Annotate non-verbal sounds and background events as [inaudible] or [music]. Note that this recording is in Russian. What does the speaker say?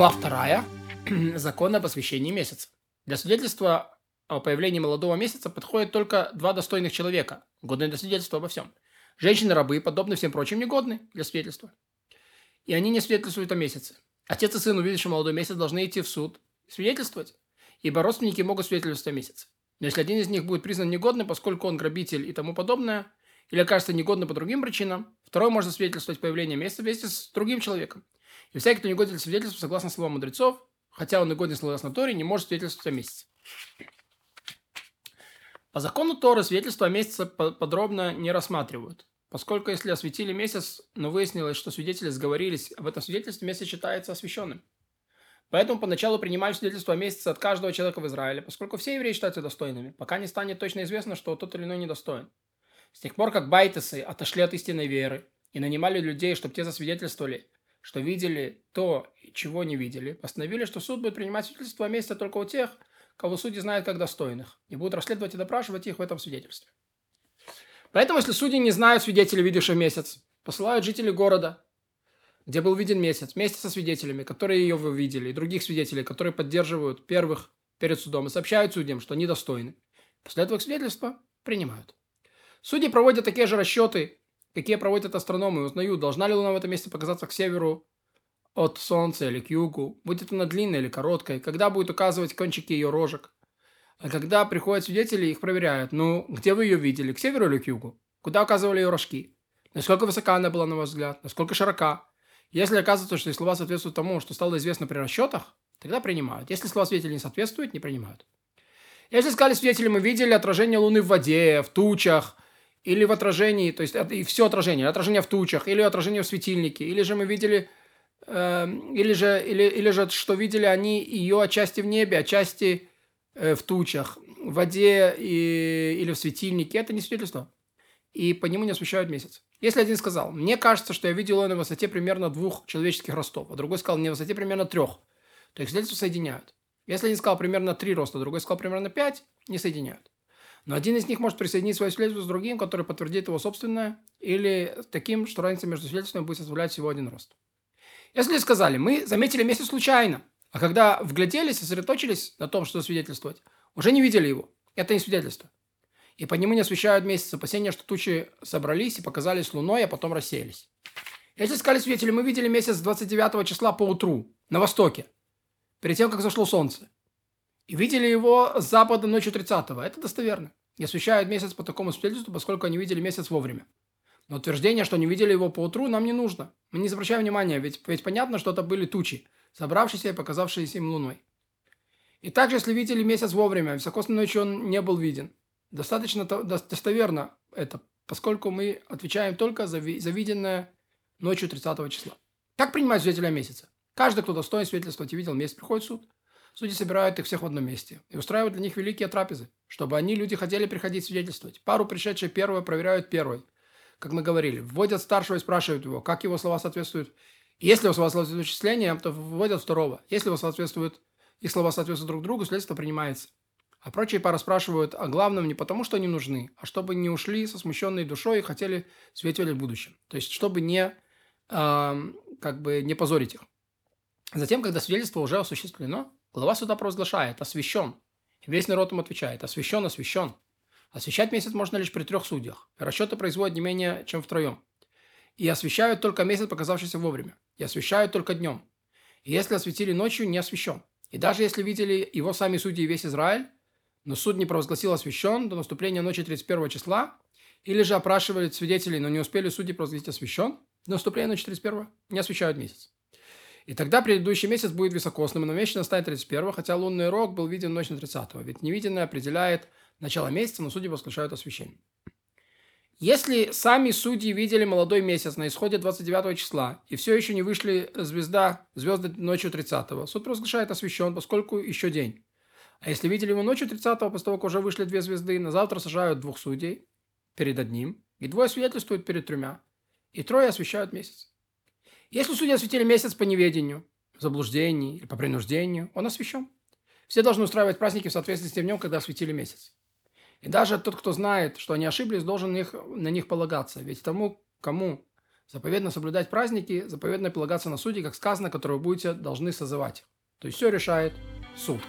Глава вторая. [clears throat] Закон об освящении месяца. Для свидетельства о появлении молодого месяца подходят только два достойных человека, годные для свидетельства обо всем. Женщины-рабы, подобно всем прочим, негодны для свидетельства. И они не свидетельствуют о месяце. Отец и сын, увидевший молодой месяц, должны идти в суд свидетельствовать, ибо родственники могут свидетельствовать о месяце. Но если один из них будет признан негодным, поскольку он грабитель и тому подобное, или окажется негодным по другим причинам, второй может свидетельствовать появление месяца вместе с другим человеком. И всякий, кто не годен для свидетельства, согласно словам мудрецов, хотя он и годен согласно Торе, не может свидетельствовать о месяце. По закону Торы свидетельство о месяце подробно не рассматривают, поскольку если осветили месяц, но выяснилось, что свидетели сговорились, об этом свидетельстве месяц считается освященным. Поэтому поначалу принимали свидетельство о месяце от каждого человека в Израиле, поскольку все евреи считаются достойными, пока не станет точно известно, что тот или иной недостоин. С тех пор, как байтесы отошли от истинной веры и нанимали людей, чтобы те засвидетельствовали – что видели то, чего не видели, постановили, что суд будет принимать свидетельство месте только у тех, кого судьи знают как достойных, и будут расследовать и допрашивать их в этом свидетельстве. Поэтому, если судьи не знают свидетелей, видевших месяц, посылают жителей города, где был виден месяц, вместе со свидетелями, которые ее видели, и других свидетелей, которые поддерживают первых перед судом, и сообщают судьям, что они достойны. После этого их свидетельства принимают. Судьи проводят такие же расчеты какие проводят астрономы, узнают, должна ли Луна в этом месте показаться к северу от Солнца или к югу, будет она длинной или короткой, когда будет указывать кончики ее рожек. А когда приходят свидетели, их проверяют. Ну, где вы ее видели, к северу или к югу? Куда указывали ее рожки? Насколько высока она была, на ваш взгляд? Насколько широка? Если оказывается, что слова соответствуют тому, что стало известно при расчетах, тогда принимают. Если слова свидетелей не соответствуют, не принимают. Если сказали свидетели, мы видели отражение Луны в воде, в тучах – или в отражении, то есть и все отражение, отражение в тучах, или отражение в светильнике, или же мы видели, э, или же, или, или же что видели они ее отчасти в небе, отчасти э, в тучах, в воде и, или в светильнике, это не свидетельство. И по нему не освещают месяц. Если один сказал, мне кажется, что я видел его на высоте примерно двух человеческих ростов, а другой сказал, на высоте примерно трех, то их свидетельства соединяют. Если один сказал примерно три роста, другой сказал примерно пять, не соединяют. Но один из них может присоединить свое свидетельство с другим, который подтвердит его собственное, или таким, что разница между свидетельствами будет составлять всего один рост. Если сказали, мы заметили месяц случайно, а когда вгляделись, сосредоточились на том, что свидетельствовать, уже не видели его. Это не свидетельство. И по нему не освещают месяц опасения, что тучи собрались и показались луной, а потом рассеялись. Если сказали свидетели, мы видели месяц 29 числа по утру на востоке, перед тем, как зашло солнце. И видели его с запада ночью 30-го. Это достоверно. И освещают месяц по такому свидетельству, поскольку они видели месяц вовремя. Но утверждение, что не видели его по утру, нам не нужно. Мы не обращаем внимания, ведь, ведь понятно, что это были тучи, собравшиеся и показавшиеся им луной. И также, если видели месяц вовремя, высокосной ночью он не был виден. Достаточно достоверно это, поскольку мы отвечаем только за, за виденное ночью 30 числа. Как принимать свидетеля месяца? Каждый, кто достоин свидетельствовать и видел месяц, приходит в суд – Судьи собирают их всех в одном месте и устраивают для них великие трапезы, чтобы они, люди, хотели приходить свидетельствовать. Пару, пришедшие первые, проверяют первой. Как мы говорили, вводят старшего и спрашивают его, как его слова соответствуют. Если его слова соответствуют вычислениям, то вводят второго. Если его соответствуют, их слова соответствуют друг другу, следствие принимается. А прочие пары спрашивают о главном не потому, что они нужны, а чтобы не ушли со смущенной душой и хотели свидетелей в будущем. То есть, чтобы не, э, как бы не позорить их. Затем, когда свидетельство уже осуществлено, Глава суда провозглашает «освящен». И весь народ ему отвечает «освящен, освящен». Освящать месяц можно лишь при трех судьях. Расчеты производят не менее, чем втроем. И освещают только месяц, показавшийся вовремя. И освещают только днем. И если осветили ночью, не освящен. И даже если видели его сами судьи и весь Израиль, но суд не провозгласил освящен до наступления ночи 31 числа, или же опрашивали свидетелей, но не успели судьи провозгласить освящен, до наступления ночи 31 не освещают месяц. И тогда предыдущий месяц будет високосным, но месяц настанет 31 хотя лунный рог был виден ночь на 30 Ведь невиденное определяет начало месяца, но судьи воскрешают освещение. Если сами судьи видели молодой месяц на исходе 29 числа, и все еще не вышли звезда, звезды ночью 30 суд разглашает освещен, поскольку еще день. А если видели его ночью 30 после того, как уже вышли две звезды, на завтра сажают двух судей перед одним, и двое свидетельствуют перед тремя, и трое освещают месяц. Если судьи осветили месяц по неведению, заблуждении или по принуждению, он освящен. Все должны устраивать праздники в соответствии с тем днем, когда осветили месяц. И даже тот, кто знает, что они ошиблись, должен их, на них полагаться. Ведь тому, кому Заповедно соблюдать праздники, заповедно полагаться на судей, как сказано, которые будете должны созывать. То есть все решает суд.